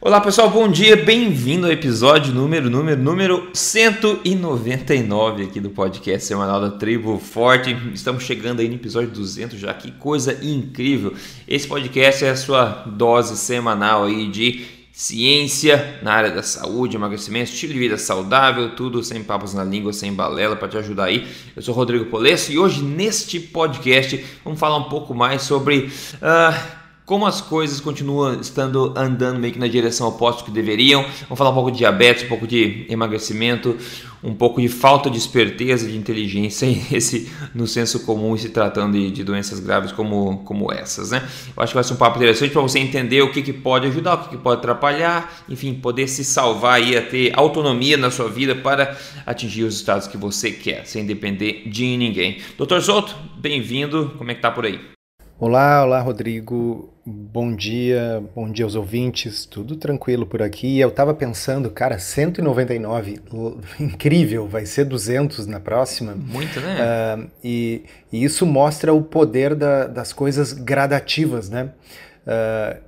Olá pessoal, bom dia, bem-vindo ao episódio número, número, número 199 aqui do podcast semanal da Tribo Forte. Estamos chegando aí no episódio 200 já, que coisa incrível. Esse podcast é a sua dose semanal aí de ciência na área da saúde, emagrecimento, estilo de vida saudável, tudo sem papas na língua, sem balela, para te ajudar aí. Eu sou Rodrigo Polesso e hoje neste podcast vamos falar um pouco mais sobre... Uh, como as coisas continuam estando andando meio que na direção oposta que deveriam. Vamos falar um pouco de diabetes, um pouco de emagrecimento, um pouco de falta de esperteza, de inteligência, esse no senso comum e se tratando de, de, doenças graves como, como essas, né? Eu acho que vai ser um papo interessante para você entender o que, que pode ajudar, o que, que pode atrapalhar, enfim, poder se salvar e ter autonomia na sua vida para atingir os estados que você quer, sem depender de ninguém. Doutor Souto, bem-vindo, como é que tá por aí? Olá, olá Rodrigo, bom dia, bom dia aos ouvintes, tudo tranquilo por aqui. Eu tava pensando, cara, 199, incrível, vai ser 200 na próxima. Muito, né? Uh, e, e, isso mostra o poder da, das coisas gradativas, né?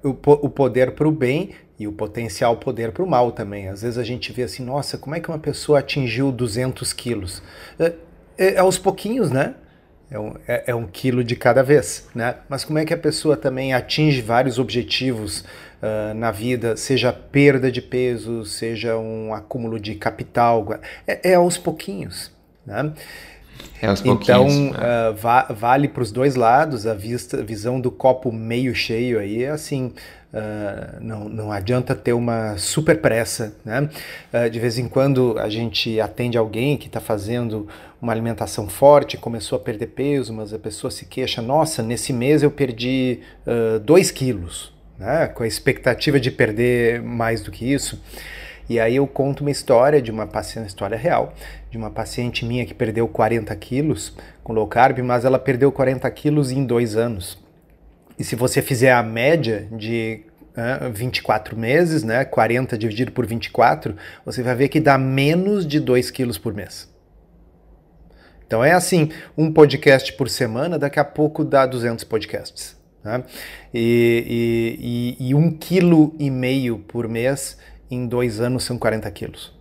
Uh, o, o poder para o bem e o potencial poder para o mal também. Às vezes a gente vê assim, nossa, como é que uma pessoa atingiu 200 quilos? É, é, aos pouquinhos, né? É um, é, é um quilo de cada vez, né? Mas como é que a pessoa também atinge vários objetivos uh, na vida, seja perda de peso, seja um acúmulo de capital, é, é aos pouquinhos, né? É aos então uh, va vale para os dois lados a vista, visão do copo meio cheio aí é assim Uh, não, não adianta ter uma super pressa. Né? Uh, de vez em quando a gente atende alguém que está fazendo uma alimentação forte, começou a perder peso, mas a pessoa se queixa: nossa, nesse mês eu perdi 2 uh, quilos, né? com a expectativa de perder mais do que isso. E aí eu conto uma história de uma paciente, história real, de uma paciente minha que perdeu 40 quilos com low carb, mas ela perdeu 40 quilos em dois anos. E se você fizer a média de uh, 24 meses, né, 40 dividido por 24, você vai ver que dá menos de 2 quilos por mês. Então é assim, um podcast por semana, daqui a pouco dá 200 podcasts. Né? E, e, e, e um quilo e meio por mês em dois anos são 40 quilos.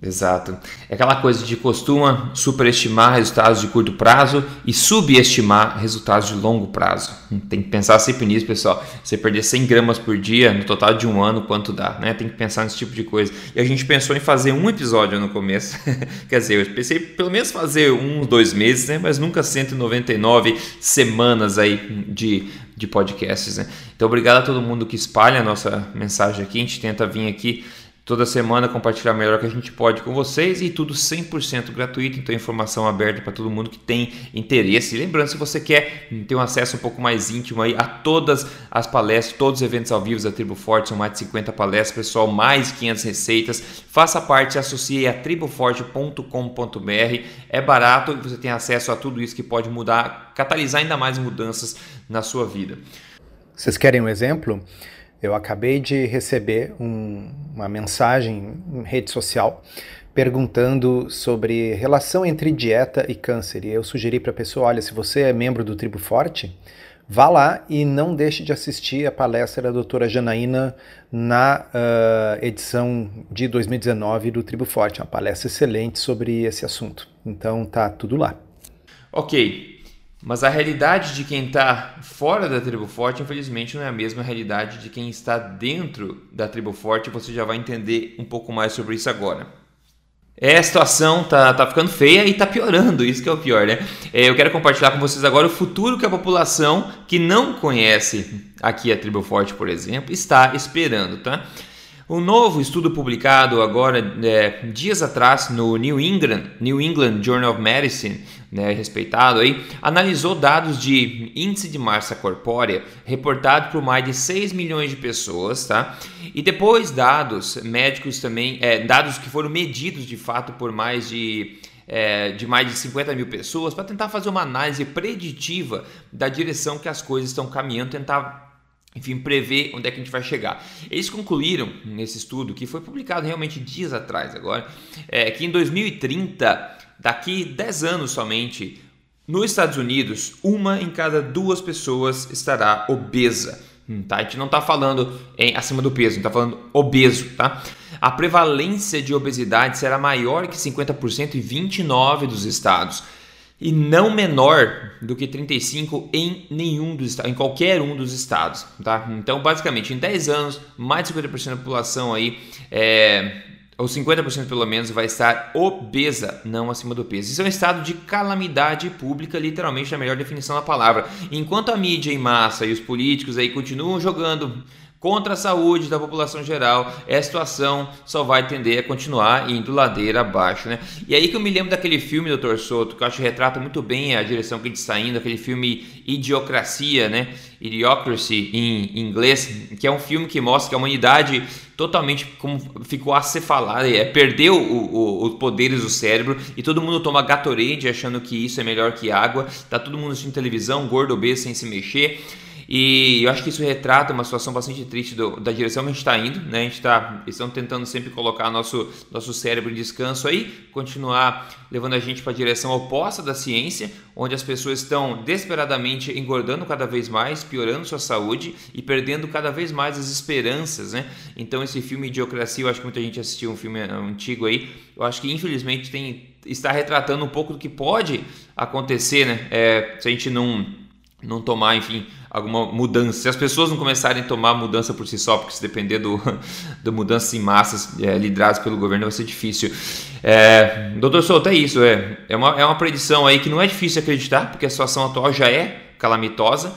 Exato. É aquela coisa de costuma superestimar resultados de curto prazo e subestimar resultados de longo prazo. Tem que pensar sempre nisso, pessoal. Você perder 100 gramas por dia no total de um ano, quanto dá, né? Tem que pensar nesse tipo de coisa. E a gente pensou em fazer um episódio no começo. Quer dizer, eu pensei pelo menos fazer um, dois meses, né? Mas nunca 199 semanas aí de, de podcasts, né? Então, obrigado a todo mundo que espalha a nossa mensagem aqui. A gente tenta vir aqui toda semana compartilhar o melhor que a gente pode com vocês e tudo 100% gratuito, então informação aberta para todo mundo que tem interesse. E lembrando, se você quer ter um acesso um pouco mais íntimo aí a todas as palestras, todos os eventos ao vivo da Tribo Forte, são mais de 50 palestras, pessoal, mais de 500 receitas. Faça parte, associe a triboforte.com.br. É barato e você tem acesso a tudo isso que pode mudar, catalisar ainda mais mudanças na sua vida. Vocês querem um exemplo? Eu acabei de receber um, uma mensagem em rede social perguntando sobre relação entre dieta e câncer. E eu sugeri para a pessoa: olha, se você é membro do Tribo Forte, vá lá e não deixe de assistir a palestra da doutora Janaína na uh, edição de 2019 do Tribo Forte. Uma palestra excelente sobre esse assunto. Então tá tudo lá. Ok, mas a realidade de quem está fora da tribo forte, infelizmente, não é a mesma realidade de quem está dentro da tribo forte. Você já vai entender um pouco mais sobre isso agora. É, a situação tá, tá ficando feia e tá piorando, isso que é o pior, né? É, eu quero compartilhar com vocês agora o futuro que a população que não conhece aqui a tribo forte, por exemplo, está esperando, tá? Um novo estudo publicado agora, é, dias atrás, no New England, New England Journal of Medicine, né, respeitado aí, analisou dados de índice de massa corpórea reportado por mais de 6 milhões de pessoas, tá? E depois dados médicos também, é, dados que foram medidos de fato por mais de é, de mais de 50 mil pessoas para tentar fazer uma análise preditiva da direção que as coisas estão caminhando, tentar enfim, prever onde é que a gente vai chegar. Eles concluíram nesse estudo, que foi publicado realmente dias atrás agora, é, que em 2030, daqui 10 anos somente, nos Estados Unidos, uma em cada duas pessoas estará obesa. Hum, tá? A gente não está falando em acima do peso, está falando obeso, tá? A prevalência de obesidade será maior que 50% em 29 dos estados e não menor do que 35 em nenhum dos estados, em qualquer um dos estados, tá? Então, basicamente, em 10 anos, mais de 50% da população aí é, ou 50% pelo menos, vai estar obesa, não acima do peso. Isso é um estado de calamidade pública, literalmente na melhor definição da palavra. Enquanto a mídia em massa e os políticos aí continuam jogando contra a saúde da população geral, a situação só vai tender a continuar indo ladeira abaixo, né? E aí que eu me lembro daquele filme, Dr. Soto, que eu acho que retrata muito bem a direção que gente está indo, aquele filme Idiocracia, né? Idiocracy em inglês, que é um filme que mostra que a humanidade totalmente como ficou acefalada, é, perdeu os poderes do cérebro e todo mundo toma Gatorade achando que isso é melhor que água, tá todo mundo assistindo televisão, gordo, obeso, sem se mexer. E eu acho que isso retrata uma situação bastante triste do, da direção que a gente está indo, né? A gente está estão tentando sempre colocar nosso, nosso cérebro em descanso aí, continuar levando a gente para a direção oposta da ciência, onde as pessoas estão desesperadamente engordando cada vez mais, piorando sua saúde e perdendo cada vez mais as esperanças, né? Então esse filme Idiocracia, eu acho que muita gente assistiu um filme antigo aí, eu acho que infelizmente tem está retratando um pouco do que pode acontecer, né? É, se a gente não não tomar, enfim, alguma mudança. Se as pessoas não começarem a tomar mudança por si só, porque se depender do, da mudança em massas é, lideradas pelo governo vai ser difícil. É, doutor Souto, é isso. É, é, uma, é uma predição aí que não é difícil acreditar, porque a situação atual já é calamitosa.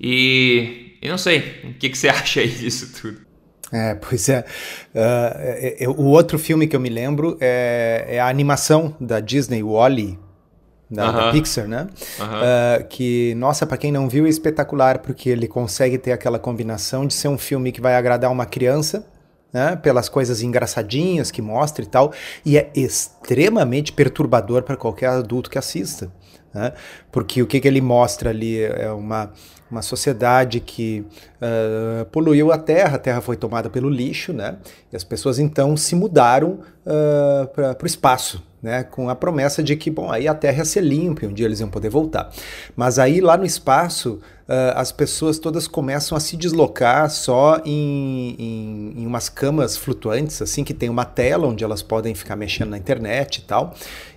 E eu não sei, o que, que você acha aí disso tudo? É, pois é. Uh, o outro filme que eu me lembro é, é a animação da Disney, Wally, da, uh -huh. da Pixar, né? Uh -huh. uh, que, nossa, para quem não viu, é espetacular, porque ele consegue ter aquela combinação de ser um filme que vai agradar uma criança, né? Pelas coisas engraçadinhas que mostra e tal, e é extremamente perturbador para qualquer adulto que assista. Né? Porque o que, que ele mostra ali é uma, uma sociedade que uh, poluiu a terra, a terra foi tomada pelo lixo, né? e as pessoas então se mudaram uh, para o espaço né, com a promessa de que, bom, aí a Terra ia ser limpa e um dia eles iam poder voltar. Mas aí lá no espaço, uh, as pessoas todas começam a se deslocar só em, em, em, umas camas flutuantes, assim, que tem uma tela onde elas podem ficar mexendo na internet e tal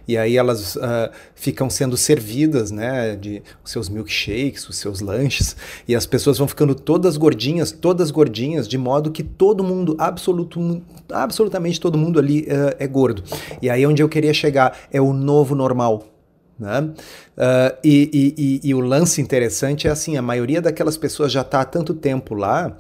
e aí elas uh, ficam sendo servidas, né, de os seus milkshakes, os seus lanches, e as pessoas vão ficando todas gordinhas, todas gordinhas, de modo que todo mundo, absoluto, absolutamente todo mundo ali uh, é gordo. E aí onde eu queria chegar é o novo normal. Né? Uh, e, e, e, e, o lance interessante é assim: a maioria daquelas pessoas já está há tanto tempo lá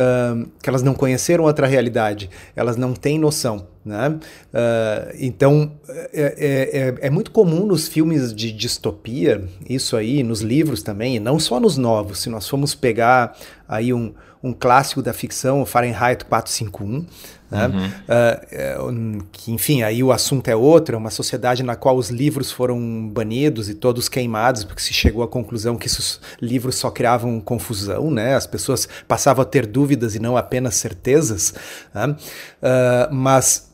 uh, que elas não conheceram outra realidade, elas não têm noção. Né? Uh, então é, é, é, é, muito comum nos filmes de distopia, isso aí, nos livros também, e não só nos novos. Se nós formos pegar aí um, um clássico da ficção, o Fahrenheit 451, né? Uhum. Uh, que, enfim, aí o assunto é outro, é uma sociedade na qual os livros foram banidos e todos queimados, porque se chegou à conclusão que esses livros só criavam confusão, né? as pessoas passavam a ter dúvidas e não apenas certezas. Né? Uh, mas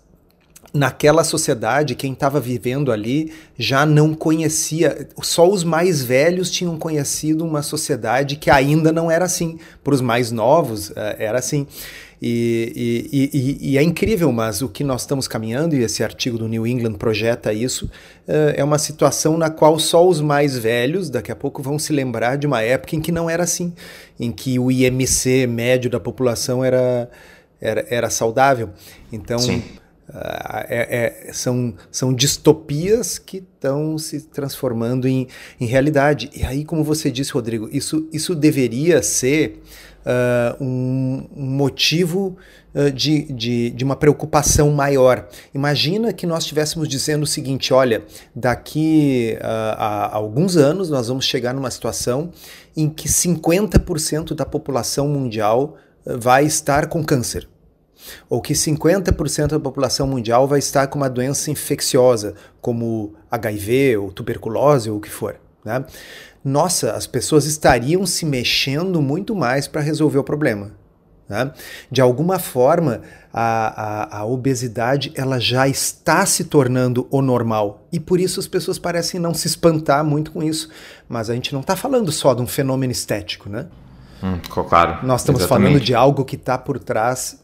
naquela sociedade, quem estava vivendo ali já não conhecia, só os mais velhos tinham conhecido uma sociedade que ainda não era assim. Para os mais novos, eh, era assim. E, e, e, e, é incrível, mas o que nós estamos caminhando, e esse artigo do New England projeta isso, eh, é uma situação na qual só os mais velhos, daqui a pouco, vão se lembrar de uma época em que não era assim, em que o IMC médio da população era, era, era saudável. Então. Sim é, é, são, são distopias que estão se transformando em, em realidade. E aí, como você disse, Rodrigo, isso, isso deveria ser uh, um, um, motivo uh, de, de, de, uma preocupação maior. Imagina que nós estivéssemos dizendo o seguinte: olha, daqui uh, a, alguns anos nós vamos chegar numa situação em que 50% da população mundial vai estar com câncer ou que 50% da população mundial vai estar com uma doença infecciosa, como HIV ou tuberculose ou o que for. Né? Nossa, as pessoas estariam se mexendo muito mais para resolver o problema. Né? De alguma forma, a, a, a, obesidade ela já está se tornando o normal e por isso as pessoas parecem não se espantar muito com isso. Mas a gente não está falando só de um fenômeno estético, né? Hum, claro. Nós estamos exatamente. falando de algo que está por trás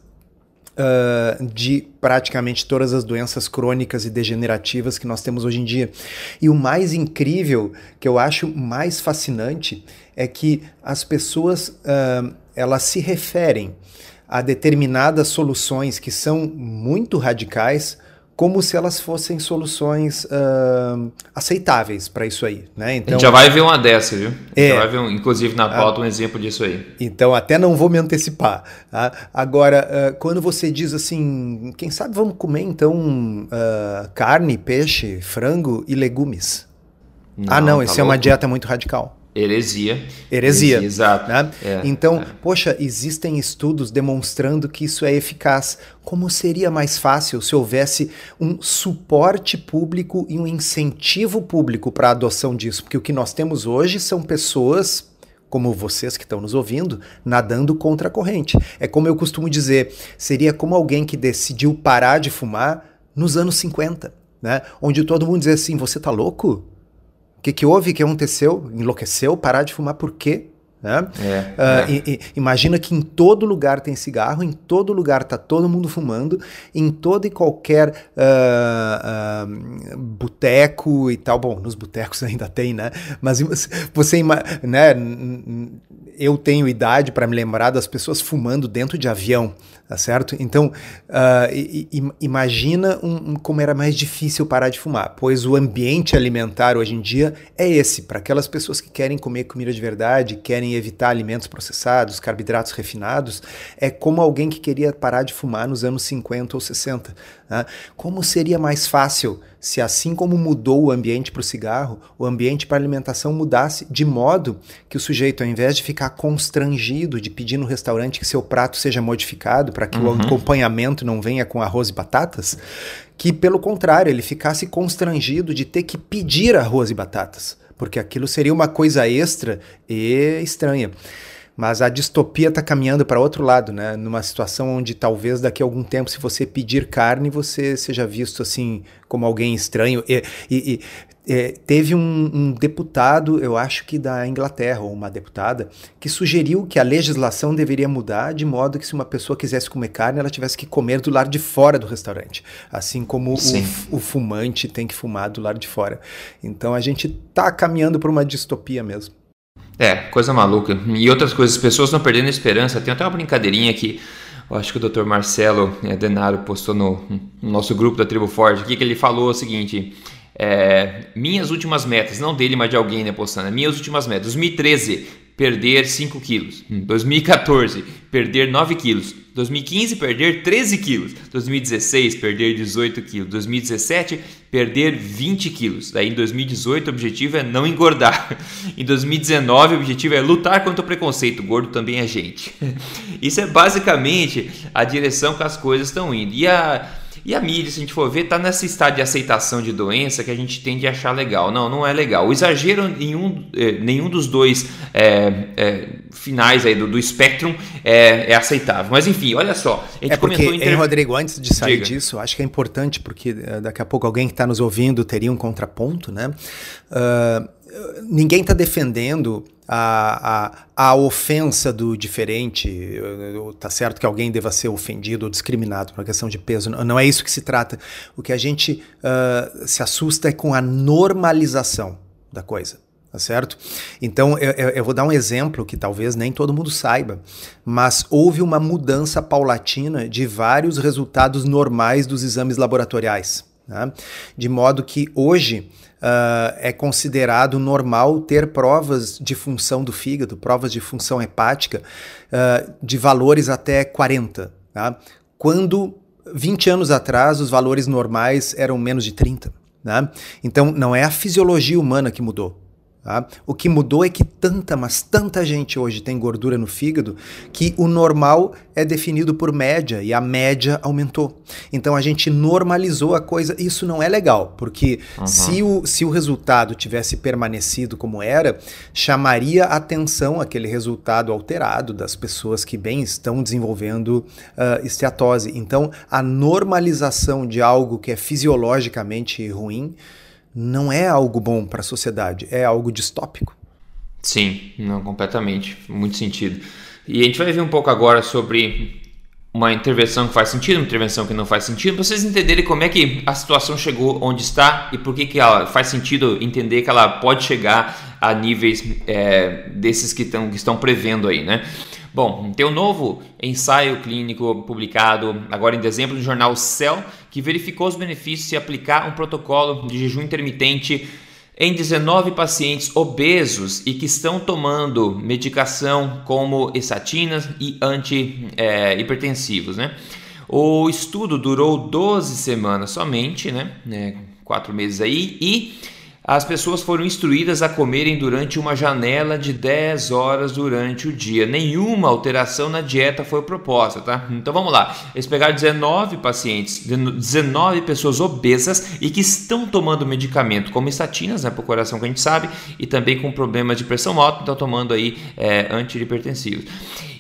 uh, de praticamente todas as doenças crônicas e degenerativas que nós temos hoje em dia. E o mais incrível, que eu acho mais fascinante, é que as pessoas uh, elas se referem a determinadas soluções que são muito radicais como se elas fossem soluções uh, aceitáveis para isso aí, né? Então, a gente já vai ver uma dessa, viu? É, já vai ver, um, inclusive na pauta, um exemplo disso aí. Então, até não vou me antecipar. Tá? Agora, uh, quando você diz assim, quem sabe vamos comer então uh, carne, peixe, frango e legumes? Não, ah, não, tá isso é uma dieta muito radical. Heresia. Heresia. Heresia exato. Né? É, então, é. poxa, existem estudos demonstrando que isso é eficaz. Como seria mais fácil se houvesse um suporte público e um incentivo público para a adoção disso? Porque o que nós temos hoje são pessoas como vocês que estão nos ouvindo, nadando contra a corrente. É como eu costumo dizer, seria como alguém que decidiu parar de fumar nos anos 50, né? Onde todo mundo dizia assim: "Você tá louco? O que, que houve? O que aconteceu? Enlouqueceu? Parar de fumar por quê? Né? É, uh, é. E, e, imagina que em todo lugar tem cigarro, em todo lugar está todo mundo fumando, em todo e qualquer uh, uh, boteco e tal. Bom, nos botecos ainda tem, né? Mas você, né? Eu tenho idade para me lembrar das pessoas fumando dentro de avião tá certo? Então, uh, imagina um, um, como era mais difícil parar de fumar, pois o ambiente alimentar hoje em dia é esse, para aquelas pessoas que querem comer comida de verdade, querem evitar alimentos processados, carboidratos refinados, é como alguém que queria parar de fumar nos anos 50 ou 60. Né? Como seria mais fácil se, assim como mudou o ambiente para o cigarro, o ambiente para a alimentação mudasse de modo que o sujeito, ao invés de ficar constrangido de pedir no restaurante que seu prato seja modificado para que uhum. o acompanhamento não venha com arroz e batatas, que pelo contrário, ele ficasse constrangido de ter que pedir arroz e batatas, porque aquilo seria uma coisa extra e estranha. Mas a distopia está caminhando para outro lado, né? Numa situação onde talvez daqui a algum tempo, se você pedir carne, você seja visto assim como alguém estranho. E, e, e é, teve um, um, deputado, eu acho que da Inglaterra, ou uma deputada, que sugeriu que a legislação deveria mudar de modo que se uma pessoa quisesse comer carne, ela tivesse que comer do lado de fora do restaurante. Assim como o, o, fumante tem que fumar do lado de fora. Então a gente está caminhando para uma distopia mesmo. É, coisa maluca. E outras coisas, as pessoas estão perdendo esperança. Tem até uma brincadeirinha que eu acho que o Dr. Marcelo é, Denaro postou no, no, nosso grupo da Tribo Forte aqui, que ele falou o seguinte: é, minhas últimas metas, não dele, mas de alguém né, postando, minhas últimas metas. 2013, perder 5 quilos. 2014, perder 9 quilos. 2015, perder 13 quilos. 2016, perder 18 quilos. 2017, perder 20 quilos. Daí em 2018, o objetivo é não engordar. Em 2019, o objetivo é lutar contra o preconceito. Gordo também é gente. Isso é basicamente a direção que as coisas estão indo. E a e a mídia, se a gente for ver, está nesse estado de aceitação de doença que a gente tende a achar legal. Não, não é legal. O exagero em um, eh, nenhum dos dois é, é, finais aí do, do espectro é, é, aceitável. Mas enfim, olha só. A gente é porque, inter... Rodrigo, antes de sair Diga. disso, acho que é importante, porque daqui a pouco alguém que está nos ouvindo teria um contraponto, né? Uh, ninguém está defendendo a, a, a ofensa do diferente, tá certo que alguém deva ser ofendido ou discriminado por uma questão de peso, não é isso que se trata. O que a gente uh, se assusta é com a normalização da coisa. Tá certo? Então, eu, eu, vou dar um exemplo que talvez nem todo mundo saiba, mas houve uma mudança paulatina de vários resultados normais dos exames laboratoriais. Né? De modo que hoje uh, é considerado normal ter provas de função do fígado, provas de função hepática, uh, de valores até 40. Tá? Quando 20 anos atrás os valores normais eram menos de 30. Né? Então não é a fisiologia humana que mudou, Tá? O que mudou é que tanta, mas tanta gente hoje tem gordura no fígado que o normal é definido por média e a média aumentou. Então a gente normalizou a coisa. Isso não é legal, porque uhum. se, o, se o resultado tivesse permanecido como era, chamaria atenção aquele resultado alterado das pessoas que bem estão desenvolvendo uh, esteatose. Então a normalização de algo que é fisiologicamente ruim não é algo bom para a sociedade, é algo distópico. Sim, não, completamente, muito sentido. E a gente vai ver um pouco agora sobre uma intervenção que faz sentido, uma intervenção que não faz sentido, para vocês entenderem como é que a situação chegou onde está e por que, que ela faz sentido entender que ela pode chegar a níveis é, desses que, tão, que estão prevendo aí, né? Bom, tem um novo ensaio clínico publicado agora em dezembro no jornal Cell que verificou os benefícios de aplicar um protocolo de jejum intermitente em 19 pacientes obesos e que estão tomando medicação como estatinas e antihipertensivos. É, né? O estudo durou 12 semanas somente, né? É, quatro meses aí, e as pessoas foram instruídas a comerem durante uma janela de 10 horas durante o dia. Nenhuma alteração na dieta foi proposta, tá? Então vamos lá. Eles pegaram 19 pacientes, 19 pessoas obesas e que estão tomando medicamento como estatinas, né, para o coração que a gente sabe, e também com problemas de pressão alta, estão tomando aí é, antihipertensivos.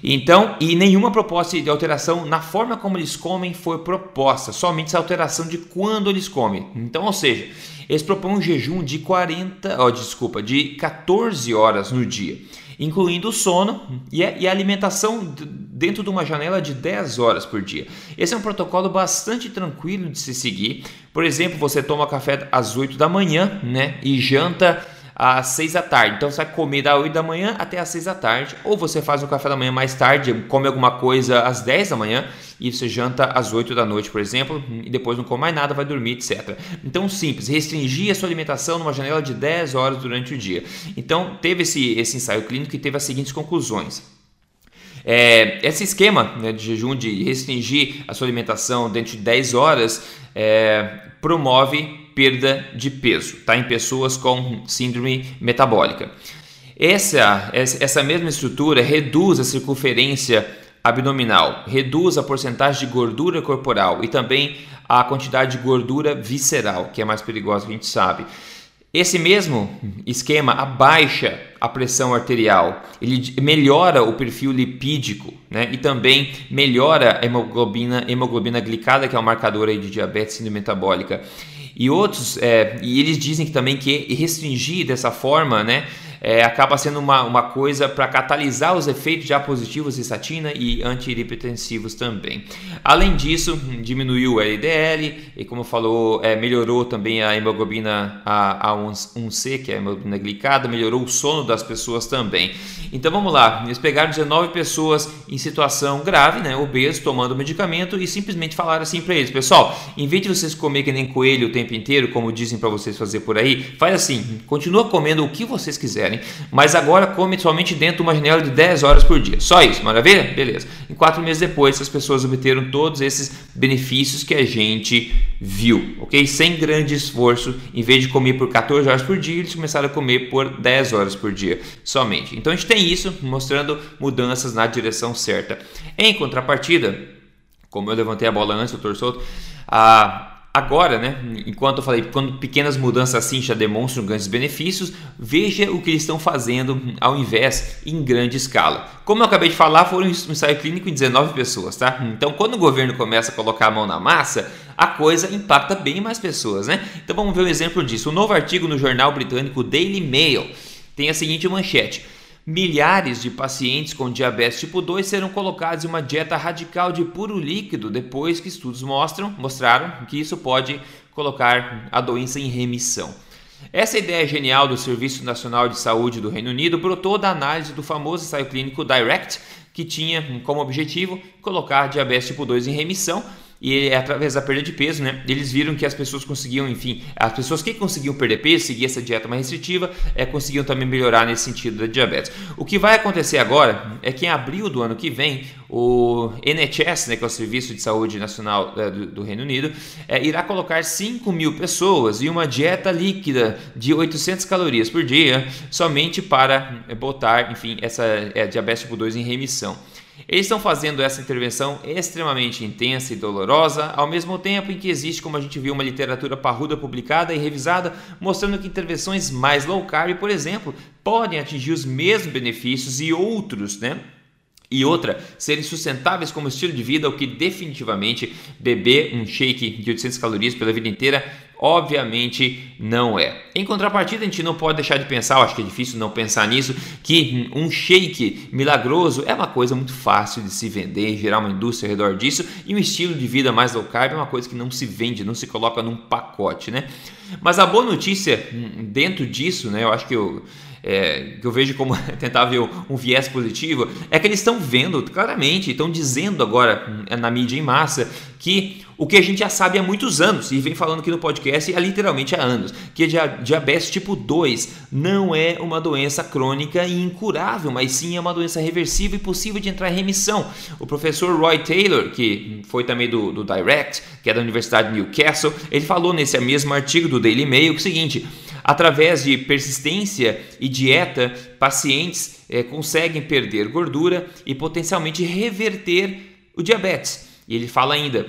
Então, e nenhuma proposta de alteração na forma como eles comem foi proposta, somente essa alteração de quando eles comem. Então, ou seja, eles propõem um jejum de 40, oh, desculpa, de 14 horas no dia, incluindo o sono e a, e a alimentação dentro de uma janela de 10 horas por dia. Esse é um protocolo bastante tranquilo de se seguir. Por exemplo, você toma café às 8 da manhã, né, e janta às 6 da tarde. Então você vai comer da 8 da manhã até às 6 da tarde, ou você faz o café da manhã mais tarde, come alguma coisa às 10 da manhã e você janta às 8 da noite, por exemplo, e depois não come mais nada, vai dormir, etc. Então, simples, restringir a sua alimentação numa janela de 10 horas durante o dia. Então, teve esse, esse ensaio clínico que teve as seguintes conclusões. É, esse esquema né, de jejum, de restringir a sua alimentação dentro de 10 horas, é, promove perda de peso tá? em pessoas com síndrome metabólica. Essa, essa mesma estrutura reduz a circunferência abdominal, reduz a porcentagem de gordura corporal e também a quantidade de gordura visceral, que é mais perigosa que a gente sabe. Esse mesmo esquema abaixa a pressão arterial, ele melhora o perfil lipídico né? e também melhora a hemoglobina, hemoglobina glicada, que é um marcador aí de diabetes e metabólica. E outros, é, e eles dizem que também que restringir dessa forma, né, é, acaba sendo uma, uma coisa para catalisar os efeitos já positivos de statina e antihipertensivos também. Além disso, diminuiu o LDL e, como falou, é, melhorou também a hemoglobina A1C, que é a hemoglobina glicada, melhorou o sono das pessoas também. Então vamos lá, eles pegaram 19 pessoas em situação grave, né, obeso, tomando medicamento e simplesmente falaram assim para eles: pessoal, em vez de vocês comer que nem coelho o tempo inteiro, como dizem para vocês fazer por aí, faz assim, continua comendo o que vocês quiserem quiserem, mas agora come somente dentro de uma janela de 10 horas por dia. Só isso, maravilha? Beleza. Em quatro meses depois, as pessoas obteram todos esses benefícios que a gente viu, ok? Sem grande esforço, em vez de comer por 14 horas por dia, eles começaram a comer por 10 horas por dia somente. Então a gente tem isso mostrando mudanças na direção certa. Em contrapartida, como eu levantei a bola antes, doutor Souto, a Agora, né, enquanto eu falei, quando pequenas mudanças assim já demonstram grandes benefícios, veja o que eles estão fazendo ao invés em grande escala. Como eu acabei de falar, foram um ensaio clínico em 19 pessoas, tá? Então, quando o governo começa a colocar a mão na massa, a coisa impacta bem mais pessoas, né? Então, vamos ver um exemplo disso. Um novo artigo no jornal britânico Daily Mail tem a seguinte manchete: Milhares de pacientes com diabetes tipo 2 serão colocados em uma dieta radical de puro líquido depois que estudos mostram, mostraram que isso pode colocar a doença em remissão. Essa ideia genial do Serviço Nacional de Saúde do Reino Unido brotou da análise do famoso ensaio clínico DIRECT, que tinha como objetivo colocar diabetes tipo 2 em remissão e é através da perda de peso, né, eles viram que as pessoas conseguiam, enfim, as pessoas que conseguiam perder peso, seguir essa dieta mais restritiva, é, conseguiam também melhorar nesse sentido da diabetes. O que vai acontecer agora é que em abril do ano que vem, o NHS, né, que é o Serviço de Saúde Nacional é, do, do, Reino Unido, é, irá colocar 5 mil pessoas em uma dieta líquida de 800 calorias por dia, somente para botar, enfim, essa é, diabetes tipo 2 em remissão. Eles estão fazendo essa intervenção extremamente intensa e dolorosa, ao mesmo tempo em que existe, como a gente viu, uma literatura parruda publicada e revisada, mostrando que intervenções mais low carb, por exemplo, podem atingir os mesmos benefícios e outros, né? e outra, serem sustentáveis como estilo de vida, o que definitivamente beber um shake de 800 calorias pela vida inteira, obviamente não é. Em contrapartida, a gente não pode deixar de pensar, eu acho que é difícil não pensar nisso, que um shake milagroso é uma coisa muito fácil de se vender, gerar uma indústria ao redor disso, e um estilo de vida mais low carb é uma coisa que não se vende, não se coloca num pacote, né? Mas a boa notícia hum, dentro disso, né, eu acho que eu é, que eu vejo como tentar ver um viés positivo, é que eles estão vendo claramente, estão dizendo agora na mídia em massa que o que a gente já sabe há muitos anos, e vem falando aqui no podcast há literalmente há anos, que diabetes tipo 2 não é uma doença crônica e incurável, mas sim é uma doença reversível e possível de entrar em remissão. O professor Roy Taylor, que foi também do, do Direct, que é da Universidade de Newcastle, ele falou nesse mesmo artigo do Daily Mail o seguinte: Através de persistência e dieta, pacientes é, conseguem perder gordura e potencialmente reverter o diabetes. E ele fala ainda,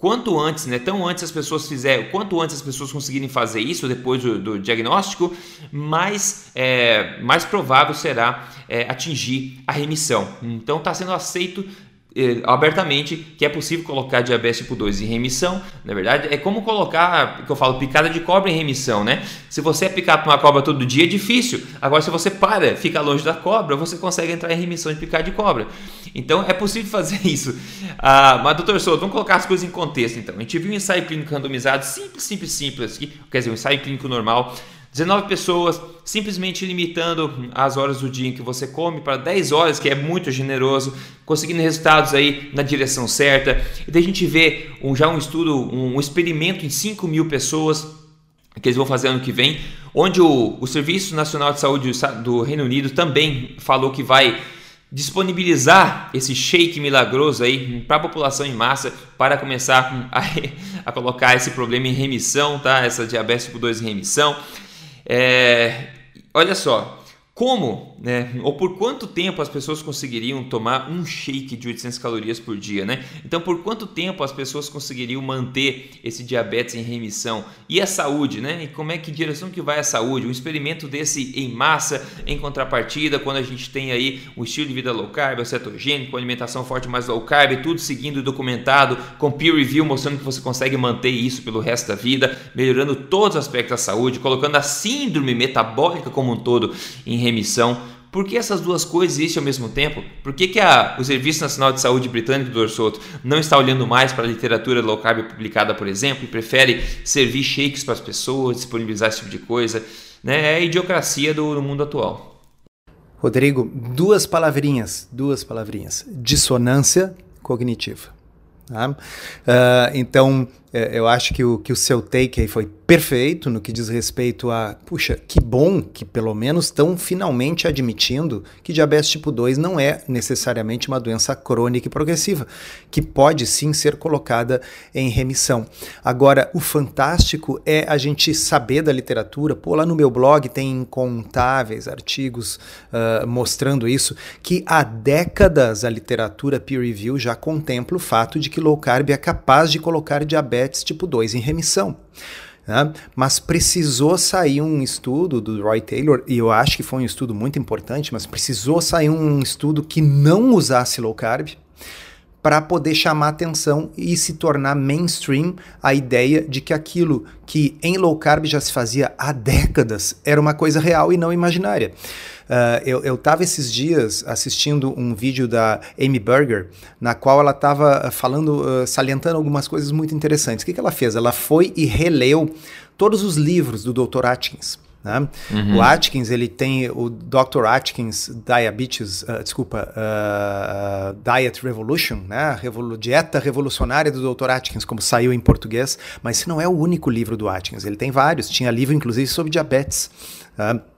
quanto antes, né, tão antes as pessoas fizerem, quanto antes as pessoas conseguirem fazer isso depois do, do diagnóstico, mais, é, mais provável será é, atingir a remissão. Então está sendo aceito abertamente que é possível colocar diabetes tipo 2 em remissão. Na verdade, é como colocar, que eu falo, picada de cobra em remissão, né? Se você é picado por uma cobra todo dia, é difícil. Agora, se você para, fica longe da cobra, você consegue entrar em remissão de picada de cobra. Então, é possível fazer isso. Ah, mas, doutor Souto, vamos colocar as coisas em contexto, então. A gente viu um ensaio clínico randomizado simples, simples, simples, quer dizer, um ensaio clínico normal 19 pessoas, simplesmente limitando as horas do dia em que você come para 10 horas, que é muito generoso, conseguindo resultados aí na direção certa. E daí a gente vê um, já um estudo, um experimento em 5 mil pessoas que eles vão fazer ano que vem, onde o, o Serviço Nacional de Saúde do Reino Unido também falou que vai disponibilizar esse shake milagroso aí para a população em massa para começar a, a, colocar esse problema em remissão, tá? Essa diabetes tipo 2 em remissão. É, olha só, como, né, ou por quanto tempo as pessoas conseguiriam tomar um shake de 800 calorias por dia, né? Então, por quanto tempo as pessoas conseguiriam manter esse diabetes em remissão? E a saúde, né? E como é que direção que vai a saúde? Um experimento desse em massa, em contrapartida, quando a gente tem aí um estilo de vida low carb, cetogênico, alimentação forte mais low carb, tudo seguindo documentado, com peer review mostrando que você consegue manter isso pelo resto da vida, melhorando todos os aspectos da saúde, colocando a síndrome metabólica como um todo em remissão remissão. Por que essas duas coisas existem ao mesmo tempo? Por que, que a, o Serviço Nacional de Saúde Britânico do Orsoto não está olhando mais para a literatura low carb publicada, por exemplo, e prefere servir shakes para as pessoas, disponibilizar esse tipo de coisa? Né? É a idiocracia do, do mundo atual. Rodrigo, duas palavrinhas, duas palavrinhas. Dissonância cognitiva. Tá? Uh, então, eu acho que o, que o seu take aí foi perfeito no que diz respeito a, puxa, que bom que pelo menos estão finalmente admitindo que diabetes tipo 2 não é necessariamente uma doença crônica e progressiva, que pode sim ser colocada em remissão. Agora, o fantástico é a gente saber da literatura, pô, lá no meu blog tem incontáveis artigos uh, mostrando isso, que há décadas a literatura peer review já contempla o fato de que low carb é capaz de colocar diabetes diabetes tipo 2 em remissão. Né? Mas precisou sair um estudo do Roy Taylor, e eu acho que foi um estudo muito importante, mas precisou sair um estudo que não usasse low carb para poder chamar atenção e se tornar mainstream a ideia de que aquilo que em low carb já se fazia há décadas era uma coisa real e não imaginária. Uh, eu estava esses dias assistindo um vídeo da Amy Berger, na qual ela estava falando, uh, salientando algumas coisas muito interessantes. O que, que ela fez? Ela foi e releu todos os livros do Dr. Atkins. Né? Uhum. O Atkins, ele tem o Dr. Atkins Diabetes, uh, desculpa, uh, Diet Revolution, né? Revolu Dieta Revolucionária do Dr. Atkins, como saiu em português, mas esse não é o único livro do Atkins, ele tem vários, tinha livro inclusive sobre diabetes. Uh,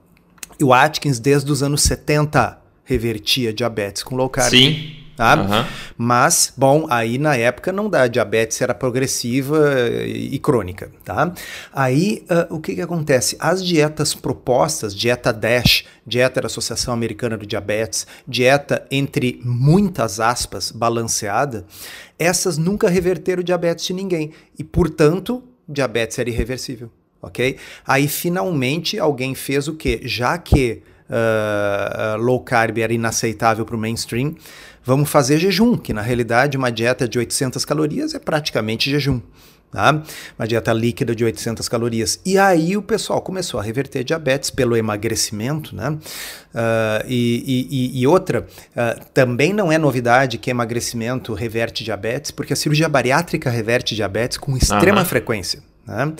e o Atkins, desde os anos 70, revertia diabetes com low carb. Sim. Tá? Uhum. Mas, bom, aí na época não dá, diabetes era progressiva e, e crônica, tá? Aí, uh, o que que acontece? As dietas propostas, dieta DASH, dieta da Associação Americana do Diabetes, dieta entre muitas aspas, balanceada, essas nunca reverteram o diabetes de ninguém e, portanto, diabetes era irreversível ok? Aí finalmente alguém fez o quê? Já que uh, low carb era inaceitável para o mainstream, vamos fazer jejum, que na realidade uma dieta de 800 calorias é praticamente jejum. Tá? Uma dieta líquida de 800 calorias. E aí o pessoal começou a reverter diabetes pelo emagrecimento, né? Uh, e, e, e, outra, uh, também não é novidade que emagrecimento reverte diabetes, porque a cirurgia bariátrica reverte diabetes com extrema uhum. frequência. Né?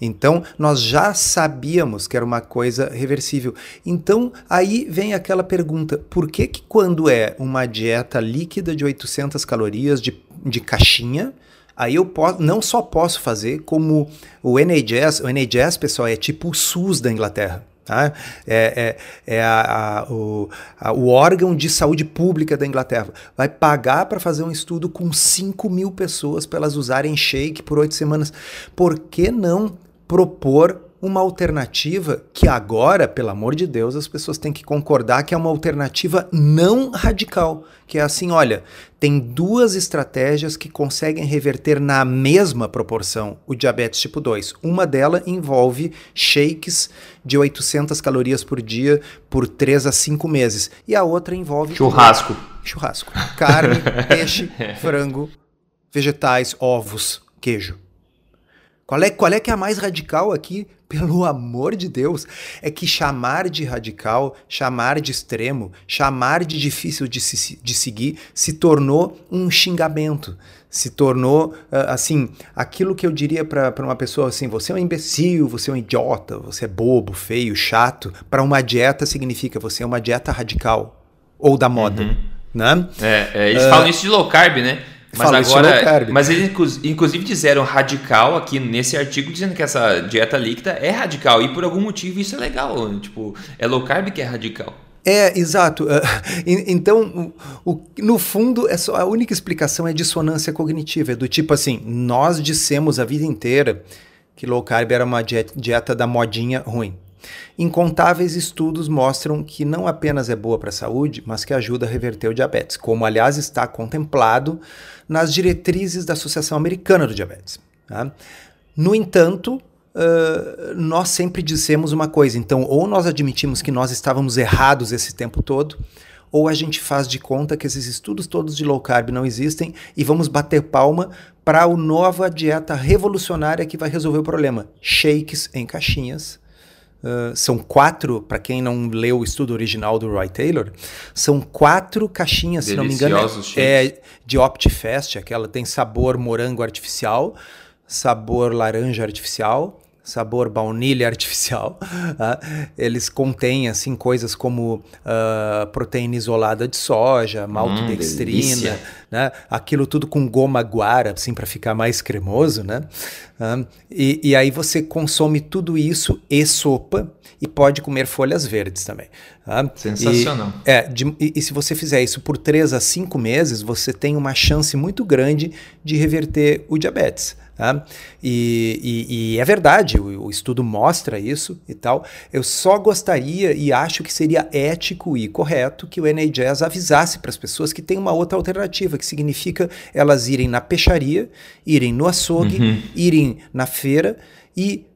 Então, nós já sabíamos que era uma coisa reversível. Então, aí vem aquela pergunta: por que, que quando é uma dieta líquida de 800 calorias de, de caixinha, Aí eu posso, não só posso fazer, como o NHS, o NHS, pessoal, é tipo o SUS da Inglaterra. Tá? É, é, é a, a, o, a, o, órgão de saúde pública da Inglaterra. Vai pagar para fazer um estudo com 5 mil pessoas para elas usarem shake por oito semanas. Por que não propor uma alternativa que agora, pelo amor de Deus, as pessoas têm que concordar que é uma alternativa não radical, que é assim, olha, tem duas estratégias que conseguem reverter na mesma proporção o diabetes tipo 2. Uma delas envolve shakes de 800 calorias por dia por 3 a 5 meses, e a outra envolve churrasco. Churrasco. Carne, peixe, frango, vegetais, ovos, queijo. Qual é, qual é que é a mais radical aqui? Pelo amor de Deus, é que chamar de radical, chamar de extremo, chamar de difícil de, se, de seguir se tornou um xingamento, se tornou uh, assim, aquilo que eu diria para uma pessoa assim, você é um imbecil, você é um idiota, você é bobo, feio, chato, para uma dieta significa você é uma dieta radical ou da moda, uhum. né? É, é eles uh, falam isso de low carb, né? Mas agora, mas eles inclusive disseram radical aqui nesse artigo dizendo que essa dieta líquida é radical e por algum motivo isso é legal, tipo, é low carb que é radical. É, exato. Então, o, no fundo, é só, a única explicação é dissonância cognitiva. É do tipo assim, nós dissemos a vida inteira que low carb era uma dieta da modinha ruim. Incontáveis estudos mostram que não apenas é boa para a saúde, mas que ajuda a reverter o diabetes, como aliás está contemplado nas diretrizes da Associação Americana do Diabetes. Tá? No entanto, uh, nós sempre dissemos uma coisa, então, ou nós admitimos que nós estávamos errados esse tempo todo, ou a gente faz de conta que esses estudos todos de low carb não existem e vamos bater palma para a nova dieta revolucionária que vai resolver o problema. Shakes em caixinhas Uh, são quatro, para quem não leu o estudo original do Roy Taylor, são quatro caixinhas, se não me engano, é, é de OptiFast, aquela tem sabor morango artificial, sabor laranja artificial, sabor baunilha artificial. Uh, eles contêm assim coisas como uh, proteína isolada de soja, maltodextrina, hum, né? Aquilo tudo com goma guara, assim para ficar mais cremoso, né? Uh, e, e, aí você consome tudo isso e sopa e pode comer folhas verdes também. Sensacional. E, é, de, e, e se você fizer isso por 3 a 5 meses, você tem uma chance muito grande de reverter o diabetes. Tá? E, e, e, é verdade, o, o, estudo mostra isso e tal. Eu só gostaria e acho que seria ético e correto que o NHS avisasse para as pessoas que tem uma outra alternativa, que significa elas irem na peixaria, irem no açougue, uhum. irem na feira e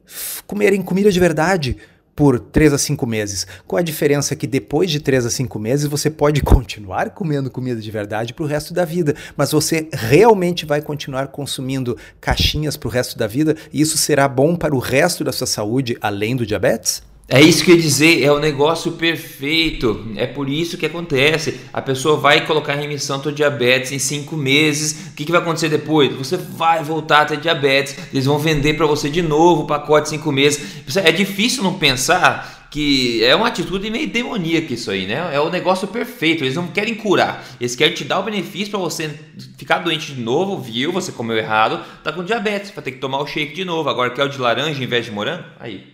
comerem comida de verdade por 3 a 5 meses, com a diferença que depois de 3 a 5 meses você pode continuar comendo comida de verdade para o resto da vida, mas você realmente vai continuar consumindo caixinhas para o resto da vida e isso será bom para o resto da sua saúde além do diabetes? É isso que eu ia dizer, é o negócio perfeito. É por isso que acontece. A pessoa vai colocar em remissão tua diabetes em cinco meses. O que, que vai acontecer depois? Você vai voltar a ter diabetes. Eles vão vender para você de novo o pacote cinco meses. É difícil não pensar que é uma atitude meio demoníaca isso aí, né? É o negócio perfeito. Eles não querem curar. Eles querem te dar o benefício para você ficar doente de novo, viu? Você comeu errado, tá com diabetes, vai ter que tomar o shake de novo. Agora quer o de laranja em vez de morango? Aí.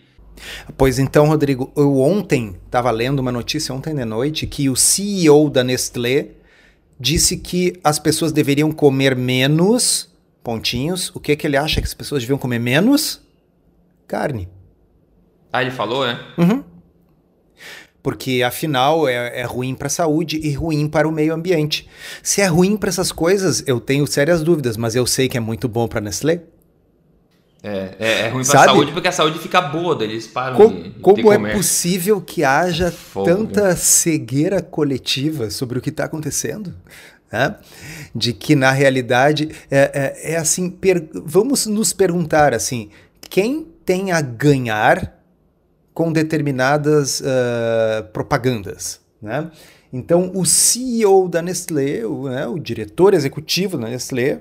Pois então, Rodrigo, eu ontem estava lendo uma notícia ontem de noite que o CEO da Nestlé disse que as pessoas deveriam comer menos pontinhos. O que que ele acha que as pessoas deviam comer menos? Carne. Ah, ele falou, é? Uhum. Porque afinal é, é ruim para a saúde e ruim para o meio ambiente. Se é ruim para essas coisas, eu tenho sérias dúvidas, mas eu sei que é muito bom para Nestlé. É, é, é ruim para a saúde porque a saúde fica boa, eles param Co de, de Como é possível que haja Fogo, tanta cegueira coletiva sobre o que está acontecendo? Né? De que na realidade é, é, é assim, vamos nos perguntar assim, quem tem a ganhar com determinadas uh, propagandas, né? Então, o CEO da Nestlé, o, né, o diretor executivo da Nestlé,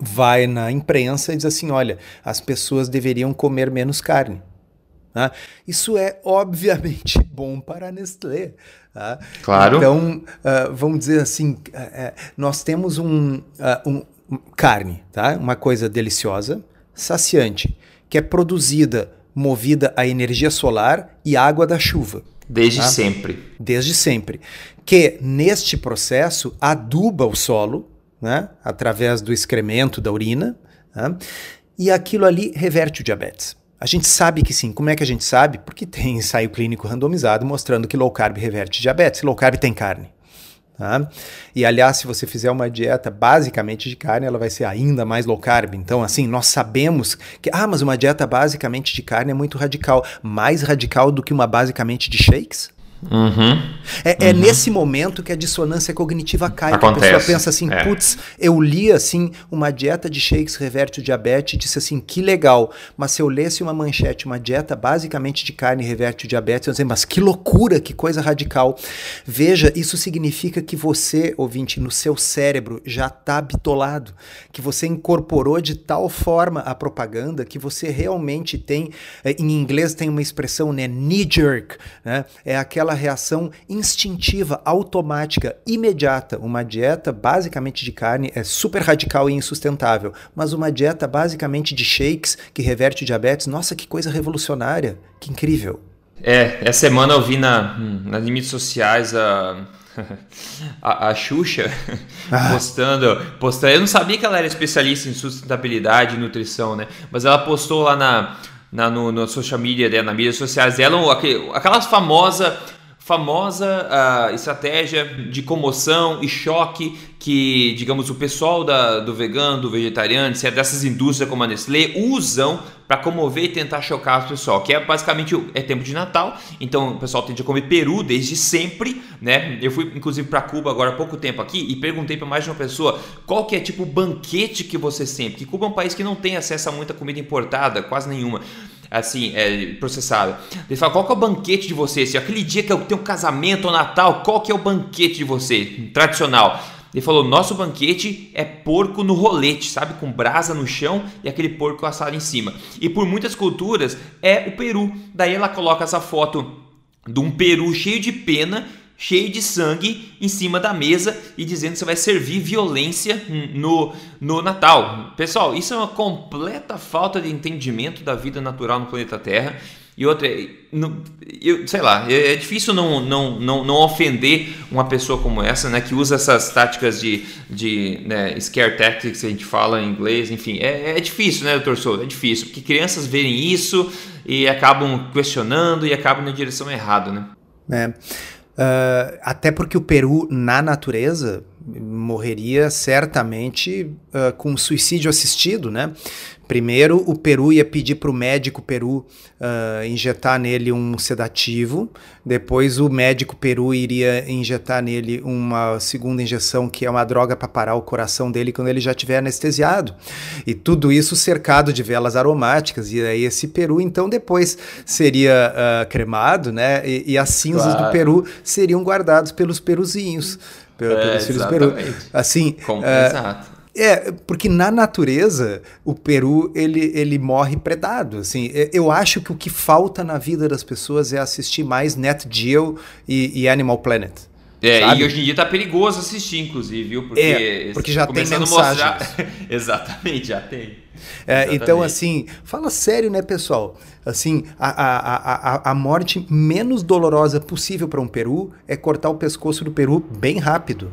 vai na imprensa e diz assim: olha, as pessoas deveriam comer menos carne. Tá? Isso é obviamente bom para a Nestlé. Tá? Claro. Então, uh, vamos dizer assim: uh, nós temos um, uh, um, carne, tá? uma coisa deliciosa, saciante, que é produzida, movida a energia solar e água da chuva. Desde tá? sempre. Desde sempre. Que neste processo aduba o solo, né? através do excremento, da urina, né? e aquilo ali reverte o diabetes. A gente sabe que sim. Como é que a gente sabe? Porque tem ensaio clínico randomizado mostrando que low carb reverte diabetes. Low carb tem carne. Tá? E aliás, se você fizer uma dieta basicamente de carne, ela vai ser ainda mais low carb. Então, assim, nós sabemos que, ah, mas uma dieta basicamente de carne é muito radical. Mais radical do que uma basicamente de shakes? Uhum, é, é, uhum. nesse momento que a dissonância cognitiva cai. Acontece. a pessoa pensa assim, é. putz, eu li assim, uma dieta de shakes reverte o diabetes, e disse assim, que legal. Mas se eu lesse uma manchete, uma dieta basicamente de carne reverte o diabetes, eu ia dizer, mas que loucura, que coisa radical. Veja, isso significa que você, ouvinte, no seu cérebro já está bitolado, que você incorporou de tal forma a propaganda que você realmente tem, eh, em inglês tem uma expressão, né, knee jerk, né? É aquela aquela reação instintiva, automática, imediata. Uma dieta basicamente de carne é super radical e insustentável, mas uma dieta basicamente de shakes que reverte o diabetes, nossa, que coisa revolucionária, que incrível. É, essa semana eu vi na, nas mídias sociais a, a, a Xuxa ah. postando, postando. Eu não sabia que ela era especialista em sustentabilidade e nutrição, né? Mas ela postou lá na, na no, no social media dela, nas mídias sociais dela, aquelas famosas famosa uh, estratégia de comoção e choque que, digamos, o pessoal da, do vegano, do vegetariano, é dessas indústrias como a Nestlé, usam para comover e tentar chocar o pessoal, que é basicamente é tempo de Natal, então o pessoal tende a comer peru desde sempre, né? Eu fui inclusive para Cuba agora há pouco tempo aqui e perguntei para mais de uma pessoa qual que é tipo banquete que você sempre, que Cuba é um país que não tem acesso a muita comida importada, quase nenhuma assim, é, processada. Ele fala, qual que é o banquete de você? Se aquele dia que eu tenho um casamento ou Natal, qual que é o banquete de você? Tradicional. Ele falou, nosso banquete é porco no rolete, sabe? Com brasa no chão e aquele porco assado em cima. E por muitas culturas é o peru. Daí ela coloca essa foto de um peru cheio de pena cheio de sangue em cima da mesa e dizendo que você vai servir violência no, no Natal. Pessoal, isso é uma completa falta de entendimento da vida natural no planeta Terra. E outra, eu, sei lá, é, é difícil não, não, não, não ofender uma pessoa como essa, né, que usa essas táticas de, de né, scare tactics, que a gente fala em inglês, enfim, é, é difícil, né, doutor Souza? É difícil, porque crianças verem isso e acabam questionando e acabam na direção errada, né? É. Uh, até porque o Peru, na natureza, morreria certamente uh, com suicídio assistido, né? Primeiro, o Peru ia pedir para o médico Peru uh, injetar nele um sedativo. Depois, o médico Peru iria injetar nele uma segunda injeção, que é uma droga para parar o coração dele quando ele já estiver anestesiado. E tudo isso cercado de velas aromáticas. E aí, esse Peru, então, depois seria uh, cremado, né? E, e as cinzas claro. do Peru seriam guardados pelos peruzinhos. Pelos é, filhos do Peru. Assim. Uh, exato é, porque na natureza o peru ele, ele morre predado. Assim, eu acho que o que falta na vida das pessoas é assistir mais Net Geo e, e Animal Planet. É, sabe? e hoje em dia tá perigoso assistir, inclusive, viu? Porque, é, porque já tem mensagens. Mostrar... Exatamente, já tem. É, então, assim, fala sério, né, pessoal? Assim, a, a, a, a morte menos dolorosa possível para um peru é cortar o pescoço do peru bem rápido.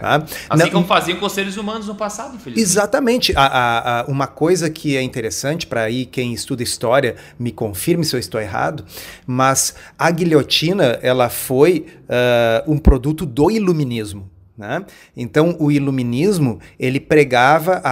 Tá? Assim Não, como faziam com os seres humanos no passado, infelizmente. Exatamente. A, a, a uma coisa que é interessante, para aí quem estuda história me confirme se eu estou errado, mas a guilhotina ela foi uh, um produto do iluminismo. Né? Então, o iluminismo ele pregava a,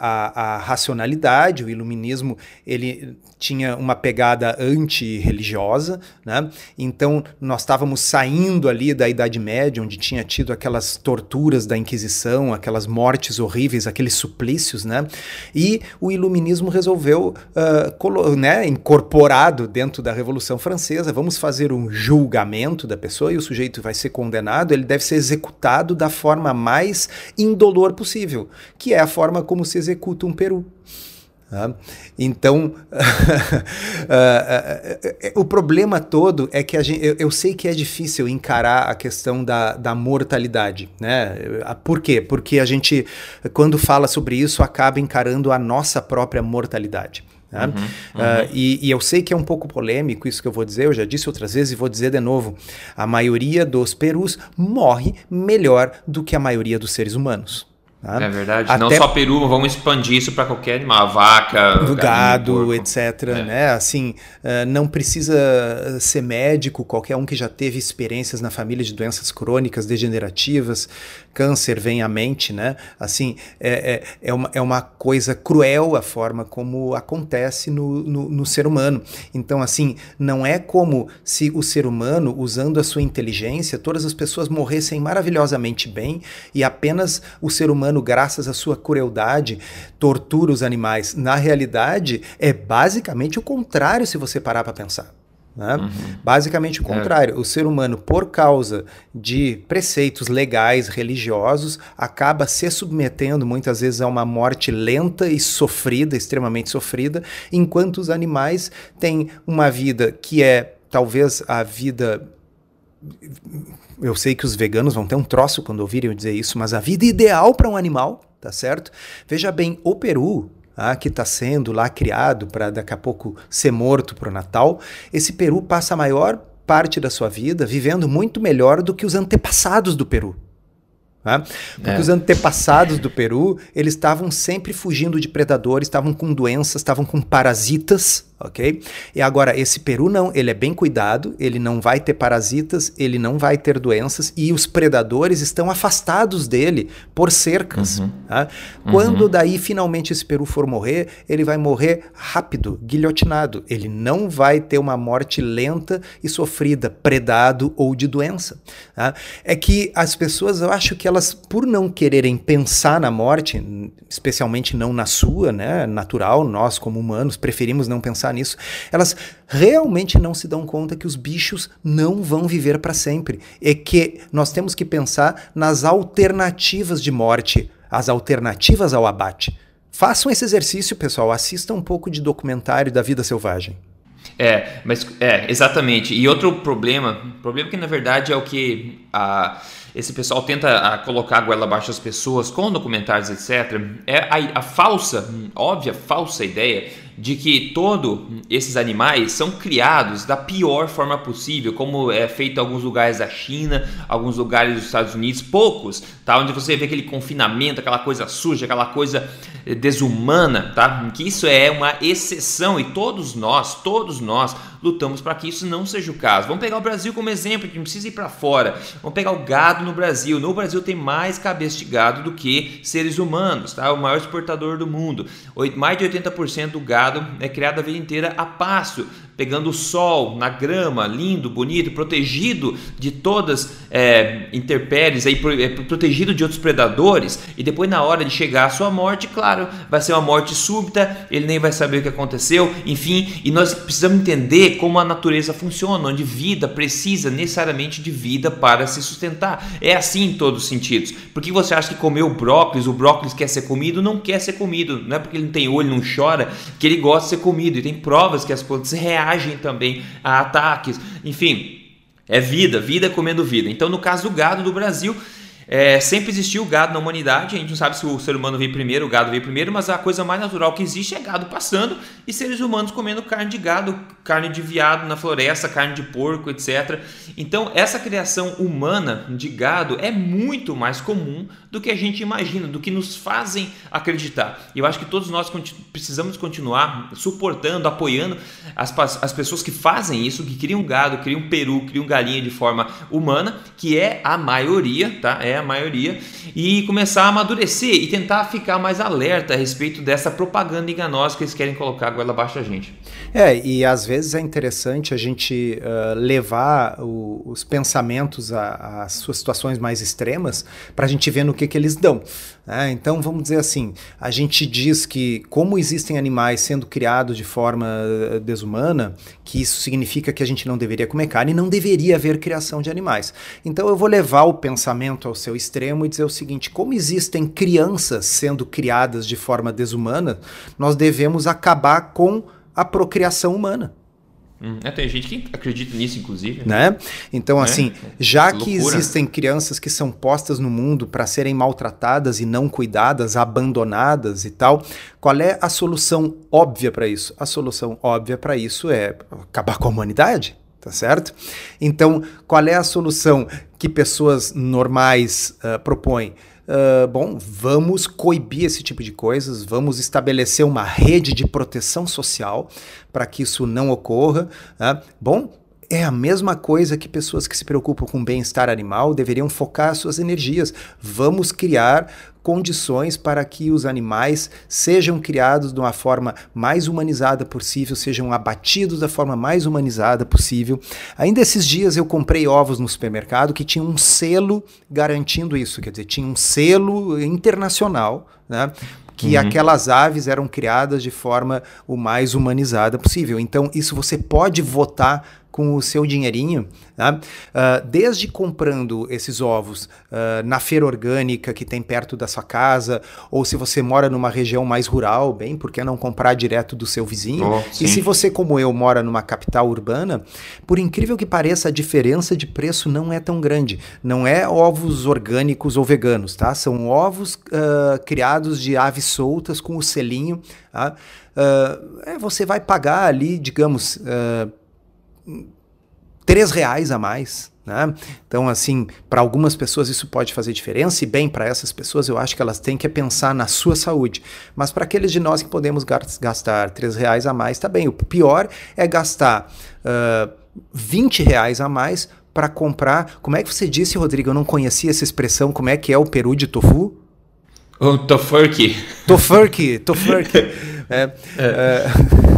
a, a, racionalidade, o iluminismo ele tinha uma pegada anti-religiosa. Né? Então, nós estávamos saindo ali da Idade Média, onde tinha tido aquelas torturas da Inquisição, aquelas mortes horríveis, aqueles suplícios. Né? E o iluminismo resolveu, uh, né, incorporado dentro da Revolução Francesa, vamos fazer um julgamento da pessoa e o sujeito vai ser condenado, ele deve ser executado da forma mais indolor possível, que é a forma como se executa um peru. Tá? Então, o problema todo é que gente, eu, eu, sei que é difícil encarar a questão da, da mortalidade. Né? Por quê? Porque a gente, quando fala sobre isso, acaba encarando a nossa própria mortalidade. Uhum, uhum. Uh, e, e, eu sei que é um pouco polêmico isso que eu vou dizer, eu já disse outras vezes e vou dizer de novo. A maioria dos perus morre melhor do que a maioria dos seres humanos. Tá? É verdade. Até... Não só peru, vamos expandir isso para qualquer animal, vaca, do gado, etc. É. Né? Assim, uh, não precisa ser médico, qualquer um que já teve experiências na família de doenças crônicas degenerativas, câncer vem à mente, né? Assim, é, é, é, uma, é uma coisa cruel a forma como acontece no, no, no ser humano. Então, assim, não é como se o ser humano, usando a sua inteligência, todas as pessoas morressem maravilhosamente bem e apenas o ser humano, graças à sua crueldade, tortura os animais. Na realidade, é basicamente o contrário se você parar para pensar. Né? Uhum. Basicamente o é. contrário. É. O ser humano, por causa de preceitos legais, religiosos, acaba se submetendo muitas vezes a uma morte lenta e sofrida, extremamente sofrida, enquanto os animais têm uma vida que é talvez a vida eu sei que os veganos vão ter um troço quando ouvirem eu dizer isso, mas a vida ideal para um animal, tá certo? Veja bem, o Peru, ah, que está sendo lá criado para daqui a pouco ser morto para o Natal, esse Peru passa a maior parte da sua vida vivendo muito melhor do que os antepassados do Peru. Tá? Porque é. os antepassados do Peru, eles estavam sempre fugindo de predadores, estavam com doenças, estavam com parasitas, ok? E agora, esse peru não, ele é bem cuidado, ele não vai ter parasitas, ele não vai ter doenças e os predadores estão afastados dele por cercas. Uhum. Tá? Quando uhum. daí finalmente esse peru for morrer, ele vai morrer rápido, guilhotinado. Ele não vai ter uma morte lenta e sofrida, predado ou de doença. Tá? É que as pessoas, eu acho que elas, por não quererem pensar na morte, especialmente não na sua, né, natural, nós como humanos preferimos não pensar pensar nisso, elas realmente não se dão conta que os bichos não vão viver para sempre. E que nós temos que pensar nas alternativas de morte, as alternativas ao abate. Façam esse exercício, pessoal. Assistam um pouco de documentário da vida selvagem. É, mas é, exatamente. E outro problema, problema que na verdade é o que a esse pessoal tenta ah, colocar a goela abaixo das pessoas com documentários, etc., é a, a falsa, óbvia, falsa ideia de que todos esses animais são criados da pior forma possível, como é feito em alguns lugares da China, alguns lugares dos Estados Unidos, poucos, tá? Onde você vê aquele confinamento, aquela coisa suja, aquela coisa eh, desumana, tá? Que isso é uma exceção e todos nós, todos nós lutamos para que isso não seja o caso. Vamos pegar o Brasil como exemplo, que não precisa ir para fora. Vamos pegar o gado no Brasil. No Brasil tem mais cabeça de gado do que seres humanos, tá? O maior exportador do mundo. Mais de 80% do gado é criado a vida inteira a pasto, pegando o sol na grama, lindo, bonito, protegido de todas é, intempéries, aí, é, protegido de outros predadores, e depois na hora de chegar à sua morte, claro, vai ser uma morte súbita, ele nem vai saber o que aconteceu, enfim, e nós precisamos entender como a natureza funciona, onde vida precisa necessariamente de vida para se sustentar. É assim em todos os sentidos. Por que você acha que comeu brócolis, o brócolis quer ser comido? Não quer ser comido, não é porque ele não tem olho, não chora, que ele gosta de ser comido, e tem provas que as plantas reagem reagem também a ataques. Enfim, é vida, vida comendo vida. Então, no caso do gado do Brasil, é, sempre existiu gado na humanidade, a gente não sabe se o ser humano veio primeiro, o gado veio primeiro, mas a coisa mais natural que existe é gado passando e seres humanos comendo carne de gado, carne de viado na floresta, carne de porco, etc. Então, essa criação humana de gado é muito mais comum do que a gente imagina, do que nos fazem acreditar. E eu acho que todos nós precisamos continuar suportando, apoiando as, as pessoas que fazem isso, que criam gado, criam peru, criam galinha de forma humana, que é a maioria, tá? É a maioria, e começar a amadurecer e tentar ficar mais alerta a respeito dessa propaganda enganosa que eles querem colocar agora abaixo da gente. É, e às vezes é interessante a gente uh, levar o, os pensamentos às suas situações mais extremas para a gente ver no que, que eles dão. Né? Então, vamos dizer assim: a gente diz que, como existem animais sendo criados de forma uh, desumana, que isso significa que a gente não deveria comer carne e não deveria haver criação de animais. Então, eu vou levar o pensamento ao seu extremo e dizer o seguinte: como existem crianças sendo criadas de forma desumana, nós devemos acabar com a procriação humana. Hum, é, tem gente que acredita nisso, inclusive. Né? Então, é, assim, já que existem crianças que são postas no mundo para serem maltratadas e não cuidadas, abandonadas e tal, qual é a solução óbvia para isso? A solução óbvia para isso é acabar com a humanidade. Tá certo? Então, qual é a solução que pessoas normais uh, propõem? Uh, bom, vamos coibir esse tipo de coisas, vamos estabelecer uma rede de proteção social para que isso não ocorra. Né? Bom, é a mesma coisa que pessoas que se preocupam com bem-estar animal deveriam focar suas energias. Vamos criar condições para que os animais sejam criados de uma forma mais humanizada possível, sejam abatidos da forma mais humanizada possível. Ainda esses dias eu comprei ovos no supermercado que tinha um selo garantindo isso, quer dizer, tinha um selo internacional, né? que uhum. aquelas aves eram criadas de forma o mais humanizada possível. Então, isso você pode votar com o seu dinheirinho, tá? uh, desde comprando esses ovos uh, na feira orgânica que tem perto da sua casa, ou se você mora numa região mais rural, bem, por que não comprar direto do seu vizinho? Oh, e se você, como eu, mora numa capital urbana, por incrível que pareça, a diferença de preço não é tão grande. Não é ovos orgânicos ou veganos, tá? São ovos uh, criados de aves soltas com o selinho. Tá? é, você vai pagar ali, digamos três reais a mais. Né? Então, assim, para algumas pessoas isso pode fazer diferença, e bem, para essas pessoas eu acho que elas têm que pensar na sua saúde. Mas para aqueles de nós que podemos gastar três reais a mais, tá bem. O pior é gastar uh, 20 reais a mais para comprar. Como é que você disse, Rodrigo? Eu não conhecia essa expressão. Como é que é o peru de tofu? O tofurkey. Tofurkey, tofurkey. é, é. é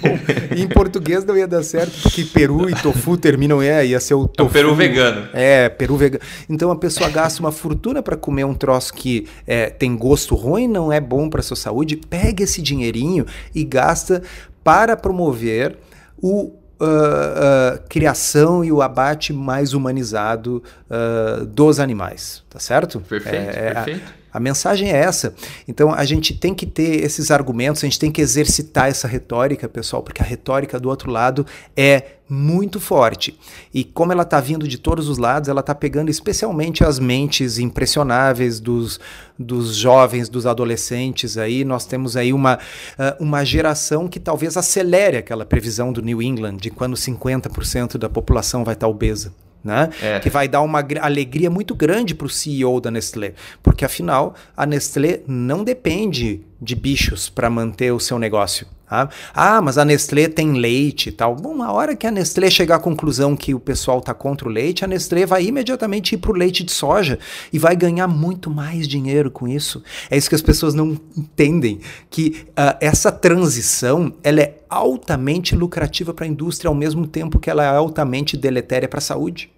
Bom, em português não ia dar certo, porque peru e tofu terminam, é, ia ser o tofu. É o peru vegano. É, peru vegano. Então a pessoa gasta uma fortuna para comer um troço que é, tem gosto ruim, não é bom para sua saúde. Pega esse dinheirinho e gasta para promover o Uh, uh, criação e o abate mais humanizado uh, dos animais, tá certo? Perfeito, é, perfeito. A, mensagem é essa. Então a gente tem que ter esses argumentos, a gente tem que exercitar essa retórica, pessoal, porque a retórica do outro lado é muito forte. E como ela está vindo de todos os lados, ela está pegando especialmente as mentes impressionáveis dos, dos jovens, dos adolescentes. Aí nós temos aí uma, uh, uma geração que talvez acelere aquela previsão do New England de quando 50% da população vai estar tá obesa né? É. Que vai dar uma alegria muito grande para o CEO da Nestlé, porque afinal a Nestlé não depende de bichos para manter o seu negócio. Tá? Ah, mas a Nestlé tem leite e tal. Bom, a hora que a Nestlé chegar à conclusão que o pessoal está contra o leite, a Nestlé vai imediatamente ir para o leite de soja e vai ganhar muito mais dinheiro com isso. É isso que as pessoas não entendem, que uh, essa transição ela é altamente lucrativa para a indústria ao mesmo tempo que ela é altamente deletéria para a saúde.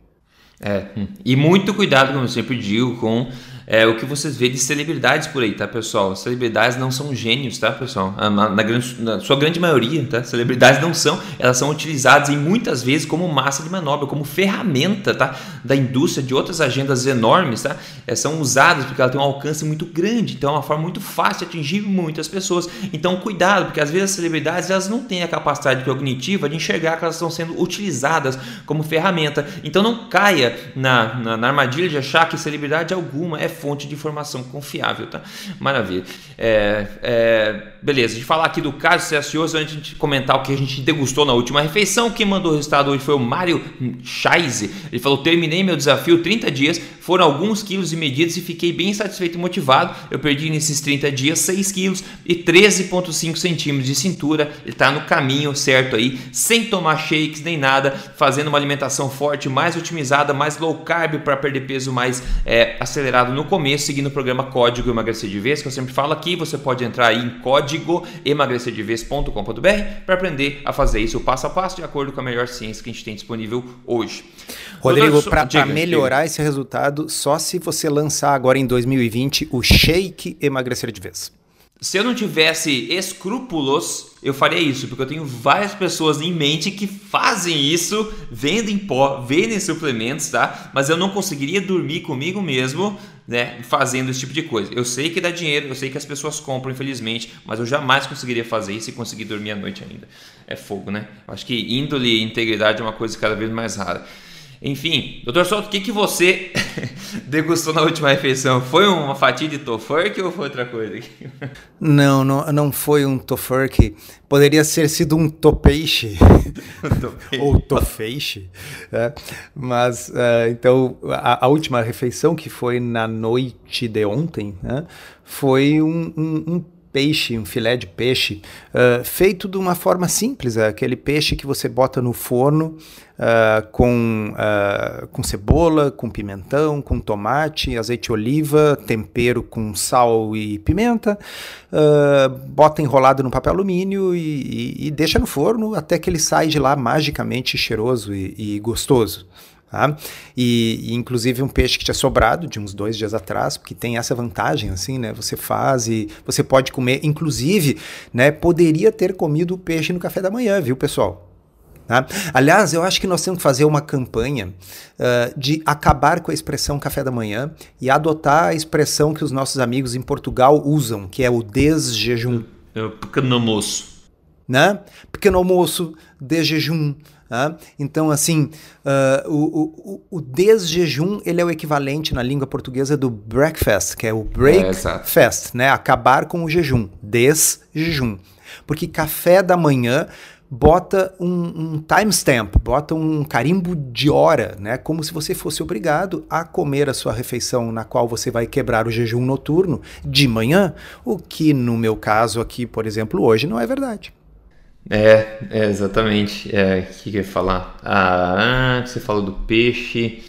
É, e muito cuidado, como eu sempre digo, com é, o que vocês vê de celebridades por aí, tá, pessoal? Celebridades não são gênios, tá, pessoal? Na, na, grande, na sua grande maioria, tá? Celebridades não são, elas são utilizadas em muitas vezes como massa de manobra, como ferramenta, tá? Da indústria, de outras agendas enormes, tá? É, são usadas porque ela tem um alcance muito grande, então é uma forma muito fácil de atingir muitas pessoas. Então, cuidado, porque às vezes as celebridades elas não têm a capacidade cognitiva de enxergar que elas estão sendo utilizadas como ferramenta. Então, não caia na, na, na armadilha de achar que celebridade alguma é fonte de informação confiável, tá? Maravilha. É, é, beleza, de falar aqui do caso Celsius, antes de comentar o que a gente degustou na última refeição, quem mandou o resultado hoje foi o Mário Scheise. Ele falou: terminei meu desafio 30 dias, foram alguns quilos e medidas e fiquei bem satisfeito e motivado. Eu perdi nesses 30 dias 6 quilos e 13,5 centímetros de cintura. Ele está no caminho certo aí, sem tomar shakes nem nada, fazendo uma alimentação forte, mais otimizada, mais low carb para perder peso mais é, acelerado no começo, seguindo o programa Código Emagrecer de Vez, que eu sempre falo aqui. Você pode entrar aí em código emagrecerdevez.com.br para aprender a fazer isso passo a passo de acordo com a melhor ciência que a gente tem disponível hoje. Rodrigo, para melhorar diga. esse resultado, só se você lançar agora em 2020 o Shake Emagrecer de Vez. Se eu não tivesse escrúpulos, eu faria isso, porque eu tenho várias pessoas em mente que fazem isso, vendem pó, vendem suplementos, tá? Mas eu não conseguiria dormir comigo mesmo, né, fazendo esse tipo de coisa. Eu sei que dá dinheiro, eu sei que as pessoas compram, infelizmente, mas eu jamais conseguiria fazer isso e conseguir dormir à noite ainda. É fogo, né? Acho que índole e integridade é uma coisa cada vez mais rara. Enfim, doutor Souto, o que, que você degustou na última refeição? Foi uma fatia de tofurkey ou foi outra coisa? não, não, não foi um tofurkey. Poderia ter sido um topeixe ou tofeixe. É. Mas, uh, então, a, a, última refeição, que foi na noite de ontem, né, foi um, um, um peixe, um filé de peixe, uh, feito de uma forma simples, é aquele peixe que você bota no forno uh, com, uh, com cebola, com pimentão, com tomate, azeite de oliva, tempero com sal e pimenta, bota enrolado no papel alumínio e, e, e, deixa no forno até que ele sai de lá magicamente cheiroso e, e gostoso. Tá? E, e, inclusive um peixe que tinha sobrado de uns dois dias atrás, porque tem essa vantagem, assim, né? Você faz e você pode comer, inclusive, né? Poderia ter comido o peixe no café da manhã, viu, pessoal? Tá? Aliás, eu acho que nós temos que fazer uma campanha uh, de acabar com a expressão café da manhã e adotar a expressão que os nossos amigos em Portugal usam, que é o desjejum. É o pequeno almoço. Né? Pequeno almoço, desjejum. Tá? Então, assim, uh, o, o, o desjejum ele é o equivalente na língua portuguesa do breakfast, que é o breakfast, é, né? Acabar com o jejum, desjejum. Porque café da manhã bota um, um timestamp, bota um carimbo de hora, né? Como se você fosse obrigado a comer a sua refeição na qual você vai quebrar o jejum noturno de manhã, o que no meu caso aqui, por exemplo, hoje não é verdade. É, é exatamente. É, o que, que eu ia falar? Ah, você falou do peixe.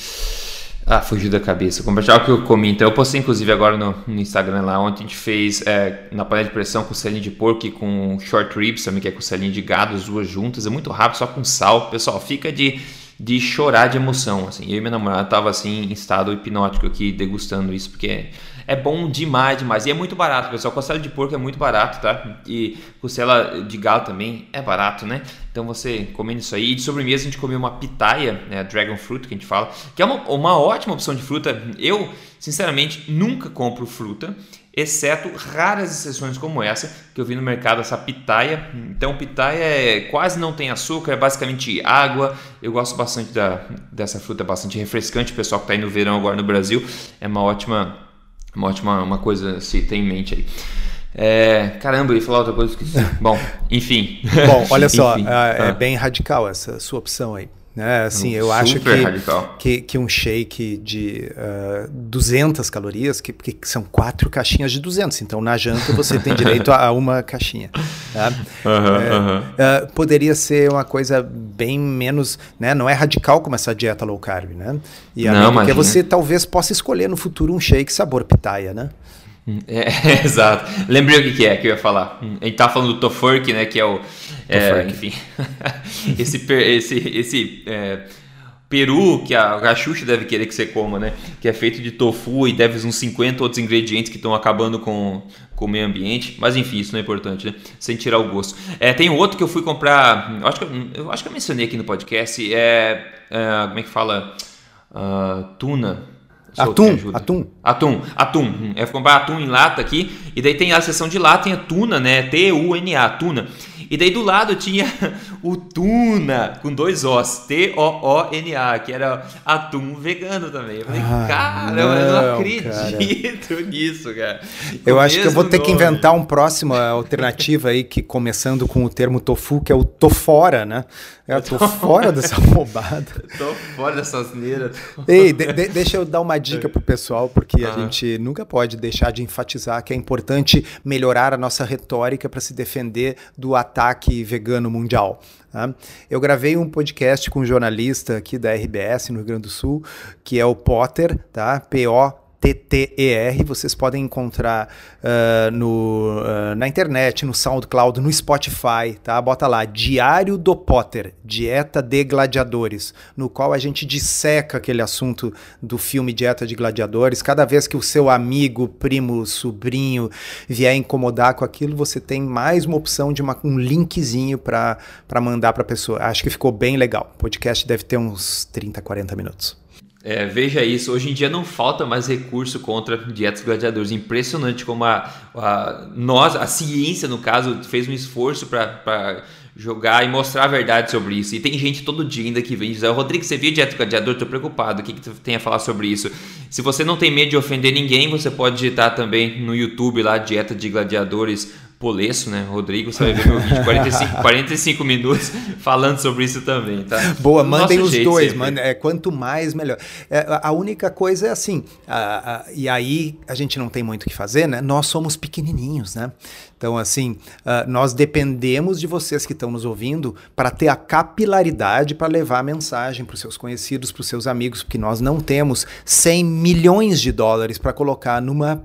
Ah, fugiu da cabeça. Compartilhar o que eu comi. Então, eu postei inclusive agora no, no Instagram lá. Ontem a gente fez é, na panela de pressão com celinho de porco e com short ribs também, que é com celinho de gado, as duas juntas. É muito rápido, só com sal. Pessoal, fica de, de chorar de emoção. Assim. Eu e minha namorada tava assim em estado hipnótico aqui degustando isso, porque é bom demais, demais. E é muito barato, pessoal. Costela de porco é muito barato, tá? E costela de galo também é barato, né? Então você comendo isso aí. E de sobremesa a gente comeu uma pitaia, né? Dragon fruit que a gente fala, que é uma, uma ótima opção de fruta. Eu, sinceramente, nunca compro fruta exceto raras exceções como essa que eu vi no mercado essa pitaia. Então pitaia é, quase não tem açúcar, é basicamente água. Eu gosto bastante da, dessa fruta, é bastante refrescante. O pessoal que está aí no verão agora no Brasil é uma ótima uma ótima uma coisa se ter em mente aí. É, caramba, eu ia falar outra coisa, esqueci. Bom, enfim. Bom, olha só, enfim, é, é, bem radical essa sua opção aí. Né? Assim, eu acho que, que, que, um shake de uh, 200 calorias, que, que são quatro caixinhas de 200, então na janta você tem direito a, uma caixinha. Tá? Uhum, é, uhum. Uh, poderia ser uma coisa bem menos, né? não é radical como essa dieta low carb, né? E não, porque você talvez possa escolher no futuro um shake sabor pitaia, né? É, exato. Lembrei o que, que, é que eu ia falar. A gente tá falando do Tofurk, né? Que é o. É, enfim. esse esse, esse é, peru que a, a Xuxa deve querer que você coma, né? Que é feito de tofu e deve uns 50 outros ingredientes que estão acabando com, com o meio ambiente. Mas enfim, isso não é importante, né? Sem tirar o gosto. É, tem outro que eu fui comprar. Eu acho que eu, eu acho que eu mencionei aqui no podcast. É. é como é que fala? Uh, tuna atum, atum. Atum, atum. É comprar atum em lata aqui. E daí tem a seção de lata, tem a tuna, né? T-U-N-A, tuna. E daí do lado tinha o tuna, com dois Os, T-O-O-N-A, que era atum vegano também. Eu falei, ah, cara, não, eu não acredito cara. nisso, cara. Eu acho que eu vou ter nome. que inventar um próximo alternativa aí, que começando com o termo tofu, que é o tofora, né? Eu tô, tô fora dessa roubada. tô fora dessa asneira. Ei, de, de, deixa eu dar uma dica pro pessoal, porque a gente nunca pode deixar de enfatizar que é importante melhorar a nossa retórica para se defender do ataque vegano mundial. Tá? Eu gravei um podcast com um jornalista aqui da RBS no Rio Grande do Sul, que é o Potter, tá? P-O TTER, vocês podem encontrar uh, no, uh, na internet, no SoundCloud, no Spotify, tá? Bota lá, Diário do Potter, Dieta de Gladiadores, no qual a gente disseca aquele assunto do filme Dieta de Gladiadores. Cada vez que o seu amigo, primo, sobrinho vier incomodar com aquilo, você tem mais uma opção de uma, um linkzinho para mandar para a pessoa. Acho que ficou bem legal. O podcast deve ter uns 30, 40 minutos. É, veja isso, hoje em dia não falta mais recurso contra dietas gladiadores. Impressionante como a, a nós, a ciência no caso, fez um esforço para jogar e mostrar a verdade sobre isso. E tem gente todo dia ainda que vem dizer: Rodrigo, você viu dieta gladiador? Tô preocupado, o que, que tu tem a falar sobre isso? Se você não tem medo de ofender ninguém, você pode digitar também no YouTube lá, Dieta de Gladiadores Polesso, né? Rodrigo, você vai ver meu vídeo de 45, 45 minutos falando sobre isso também, tá? Boa, mandem os dois, mano. É, quanto mais, melhor. É, a única coisa é assim, a, a, e aí a gente não tem muito o que fazer, né? Nós somos pequenininhos, né? Então, assim, uh, nós dependemos de vocês que estão nos ouvindo para ter a capilaridade para levar a mensagem para os seus conhecidos, para os seus amigos, porque nós não temos 100 milhões de dólares para colocar numa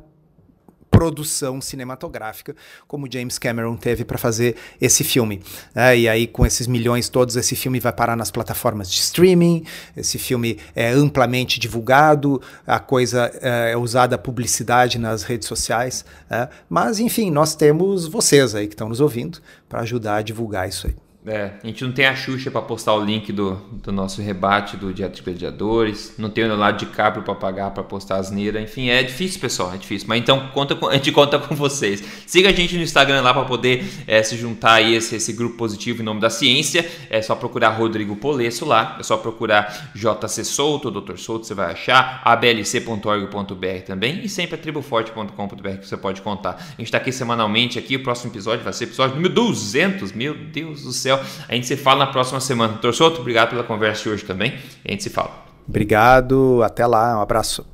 produção cinematográfica, como James Cameron teve para fazer esse filme. É, e aí, com esses milhões todos, esse filme vai parar nas plataformas de streaming, esse filme é amplamente divulgado, a coisa é, é usada a publicidade nas redes sociais. É, mas, enfim, nós temos vocês aí que estão nos ouvindo para ajudar a divulgar isso aí. É, a gente não tem a Xuxa para postar o link do, do nosso rebate do Dia dos Gladiadores, não tem o lado de Caprio para pagar para postar asneira, enfim, é difícil, pessoal, é difícil. Mas então conta com, a gente conta com vocês. Siga a gente no Instagram lá para poder é, se juntar aí esse, esse grupo positivo em nome da ciência. É só procurar Rodrigo Polesso lá, é só procurar JC Souto, Dr. Souto, você vai achar, ablc.org.br também e sempre a triboforte.com.br que você pode contar. A gente está aqui semanalmente aqui, o próximo episódio vai ser episódio número 200, meu Deus do céu. A gente se fala na próxima semana. Doutor Souto, obrigado pela conversa de hoje também. A gente se fala. Obrigado, até lá, um abraço.